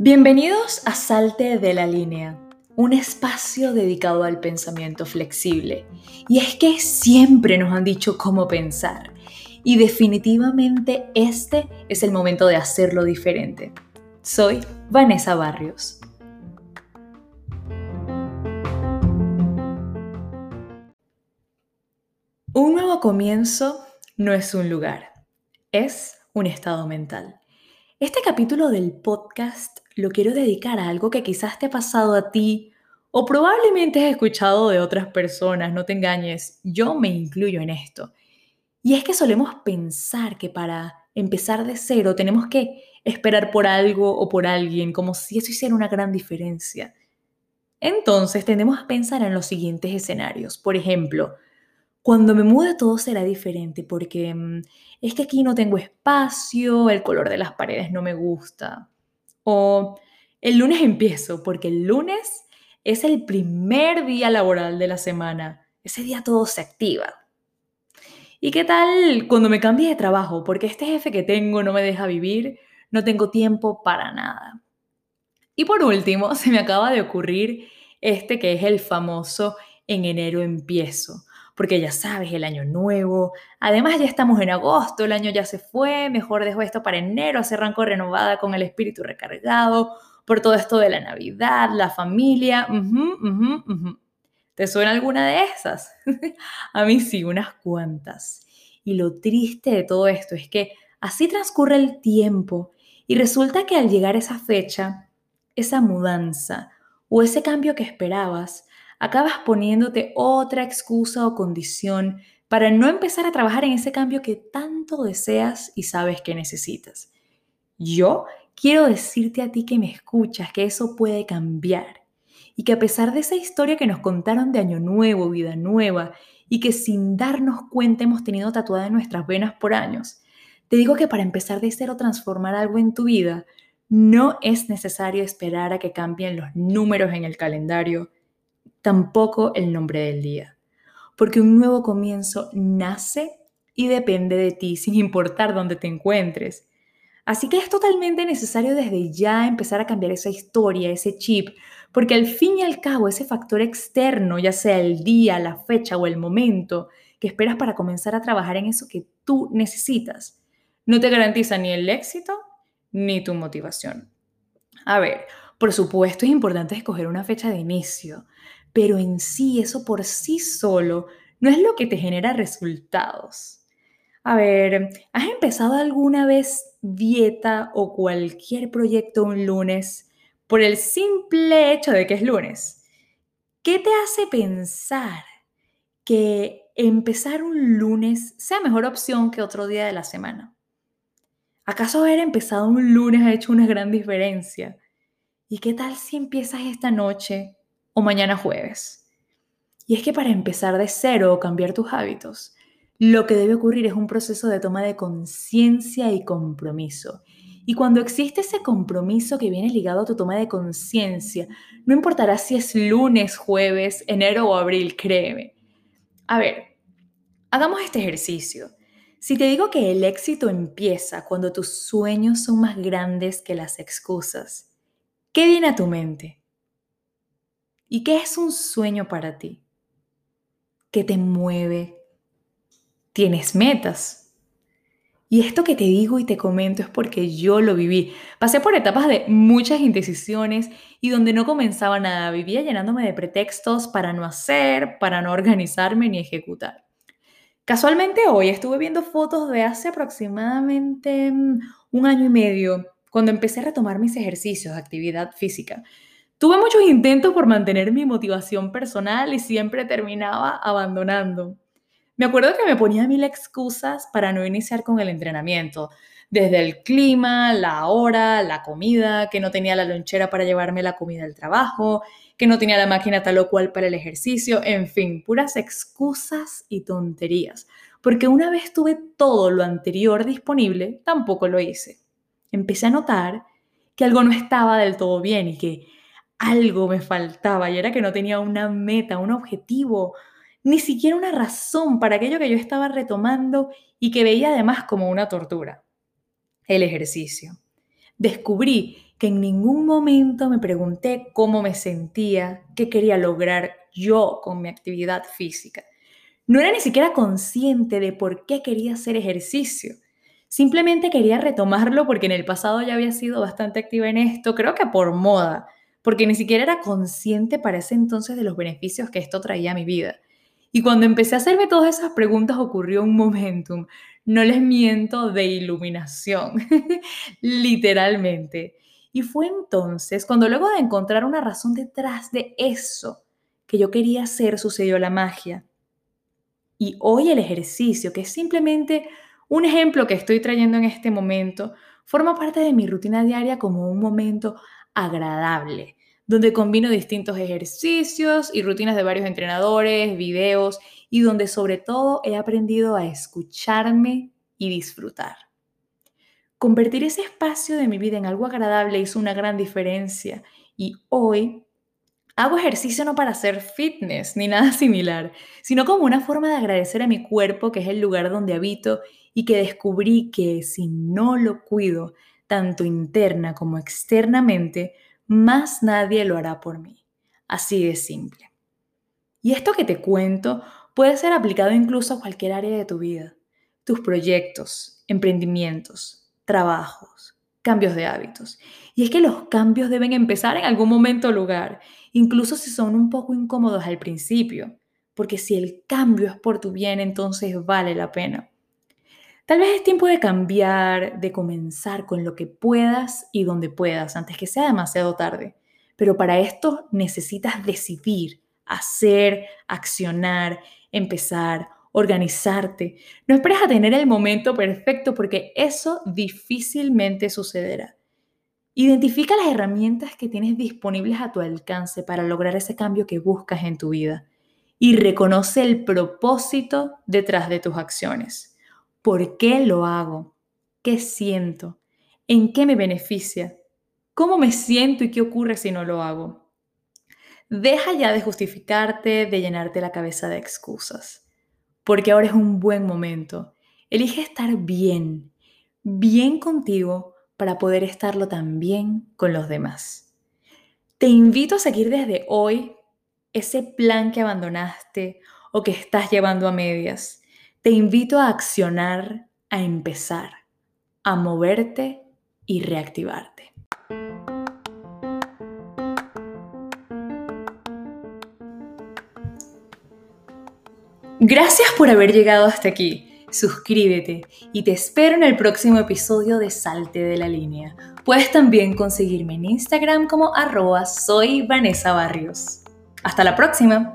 Bienvenidos a Salte de la Línea, un espacio dedicado al pensamiento flexible. Y es que siempre nos han dicho cómo pensar. Y definitivamente este es el momento de hacerlo diferente. Soy Vanessa Barrios. Comienzo no es un lugar, es un estado mental. Este capítulo del podcast lo quiero dedicar a algo que quizás te ha pasado a ti o probablemente has escuchado de otras personas, no te engañes, yo me incluyo en esto. Y es que solemos pensar que para empezar de cero tenemos que esperar por algo o por alguien, como si eso hiciera una gran diferencia. Entonces tendemos a pensar en los siguientes escenarios. Por ejemplo, cuando me mude todo será diferente porque mm, es que aquí no tengo espacio, el color de las paredes no me gusta. O el lunes empiezo, porque el lunes es el primer día laboral de la semana. Ese día todo se activa. ¿Y qué tal cuando me cambie de trabajo? Porque este jefe que tengo no me deja vivir, no tengo tiempo para nada. Y por último, se me acaba de ocurrir este que es el famoso en enero empiezo porque ya sabes, el año nuevo. Además, ya estamos en agosto, el año ya se fue, mejor dejo esto para enero, hacer arranco renovada con el espíritu recargado por todo esto de la Navidad, la familia. ¿Te suena alguna de esas? A mí sí, unas cuantas. Y lo triste de todo esto es que así transcurre el tiempo y resulta que al llegar esa fecha, esa mudanza o ese cambio que esperabas, acabas poniéndote otra excusa o condición para no empezar a trabajar en ese cambio que tanto deseas y sabes que necesitas. Yo quiero decirte a ti que me escuchas que eso puede cambiar y que a pesar de esa historia que nos contaron de Año Nuevo, Vida Nueva, y que sin darnos cuenta hemos tenido tatuada en nuestras venas por años, te digo que para empezar de cero transformar algo en tu vida, no es necesario esperar a que cambien los números en el calendario, tampoco el nombre del día, porque un nuevo comienzo nace y depende de ti sin importar dónde te encuentres. Así que es totalmente necesario desde ya empezar a cambiar esa historia, ese chip, porque al fin y al cabo ese factor externo, ya sea el día, la fecha o el momento que esperas para comenzar a trabajar en eso que tú necesitas, no te garantiza ni el éxito ni tu motivación. A ver, por supuesto es importante escoger una fecha de inicio, pero en sí eso por sí solo no es lo que te genera resultados. A ver, ¿has empezado alguna vez dieta o cualquier proyecto un lunes por el simple hecho de que es lunes? ¿Qué te hace pensar que empezar un lunes sea mejor opción que otro día de la semana? ¿Acaso haber empezado un lunes ha hecho una gran diferencia? ¿Y qué tal si empiezas esta noche o mañana jueves. Y es que para empezar de cero o cambiar tus hábitos, lo que debe ocurrir es un proceso de toma de conciencia y compromiso. Y cuando existe ese compromiso que viene ligado a tu toma de conciencia, no importará si es lunes, jueves, enero o abril, créeme. A ver, hagamos este ejercicio. Si te digo que el éxito empieza cuando tus sueños son más grandes que las excusas, ¿qué viene a tu mente? ¿Y qué es un sueño para ti? ¿Qué te mueve? ¿Tienes metas? Y esto que te digo y te comento es porque yo lo viví. Pasé por etapas de muchas indecisiones y donde no comenzaba nada. Vivía llenándome de pretextos para no hacer, para no organizarme ni ejecutar. Casualmente hoy estuve viendo fotos de hace aproximadamente mm, un año y medio, cuando empecé a retomar mis ejercicios actividad física. Tuve muchos intentos por mantener mi motivación personal y siempre terminaba abandonando. Me acuerdo que me ponía mil excusas para no iniciar con el entrenamiento, desde el clima, la hora, la comida, que no tenía la lonchera para llevarme la comida al trabajo, que no tenía la máquina tal o cual para el ejercicio, en fin, puras excusas y tonterías, porque una vez tuve todo lo anterior disponible, tampoco lo hice. Empecé a notar que algo no estaba del todo bien y que algo me faltaba y era que no tenía una meta, un objetivo, ni siquiera una razón para aquello que yo estaba retomando y que veía además como una tortura. El ejercicio. Descubrí que en ningún momento me pregunté cómo me sentía, qué quería lograr yo con mi actividad física. No era ni siquiera consciente de por qué quería hacer ejercicio. Simplemente quería retomarlo porque en el pasado ya había sido bastante activa en esto, creo que por moda, porque ni siquiera era consciente para ese entonces de los beneficios que esto traía a mi vida. Y cuando empecé a hacerme todas esas preguntas ocurrió un momentum, no les miento, de iluminación, literalmente. Y fue entonces cuando luego de encontrar una razón detrás de eso que yo quería hacer, sucedió la magia. Y hoy el ejercicio, que es simplemente un ejemplo que estoy trayendo en este momento, forma parte de mi rutina diaria como un momento agradable, donde combino distintos ejercicios y rutinas de varios entrenadores, videos y donde sobre todo he aprendido a escucharme y disfrutar. Convertir ese espacio de mi vida en algo agradable hizo una gran diferencia y hoy hago ejercicio no para hacer fitness ni nada similar, sino como una forma de agradecer a mi cuerpo, que es el lugar donde habito y que descubrí que si no lo cuido, tanto interna como externamente, más nadie lo hará por mí. Así de simple. Y esto que te cuento puede ser aplicado incluso a cualquier área de tu vida. Tus proyectos, emprendimientos, trabajos, cambios de hábitos. Y es que los cambios deben empezar en algún momento o lugar, incluso si son un poco incómodos al principio, porque si el cambio es por tu bien, entonces vale la pena. Tal vez es tiempo de cambiar, de comenzar con lo que puedas y donde puedas, antes que sea demasiado tarde. Pero para esto necesitas decidir, hacer, accionar, empezar, organizarte. No esperes a tener el momento perfecto porque eso difícilmente sucederá. Identifica las herramientas que tienes disponibles a tu alcance para lograr ese cambio que buscas en tu vida y reconoce el propósito detrás de tus acciones. ¿Por qué lo hago? ¿Qué siento? ¿En qué me beneficia? ¿Cómo me siento y qué ocurre si no lo hago? Deja ya de justificarte, de llenarte la cabeza de excusas, porque ahora es un buen momento. Elige estar bien, bien contigo para poder estarlo también con los demás. Te invito a seguir desde hoy ese plan que abandonaste o que estás llevando a medias te invito a accionar, a empezar, a moverte y reactivarte. Gracias por haber llegado hasta aquí. Suscríbete y te espero en el próximo episodio de Salte de la Línea. Puedes también conseguirme en Instagram como arroba soy Barrios. Hasta la próxima.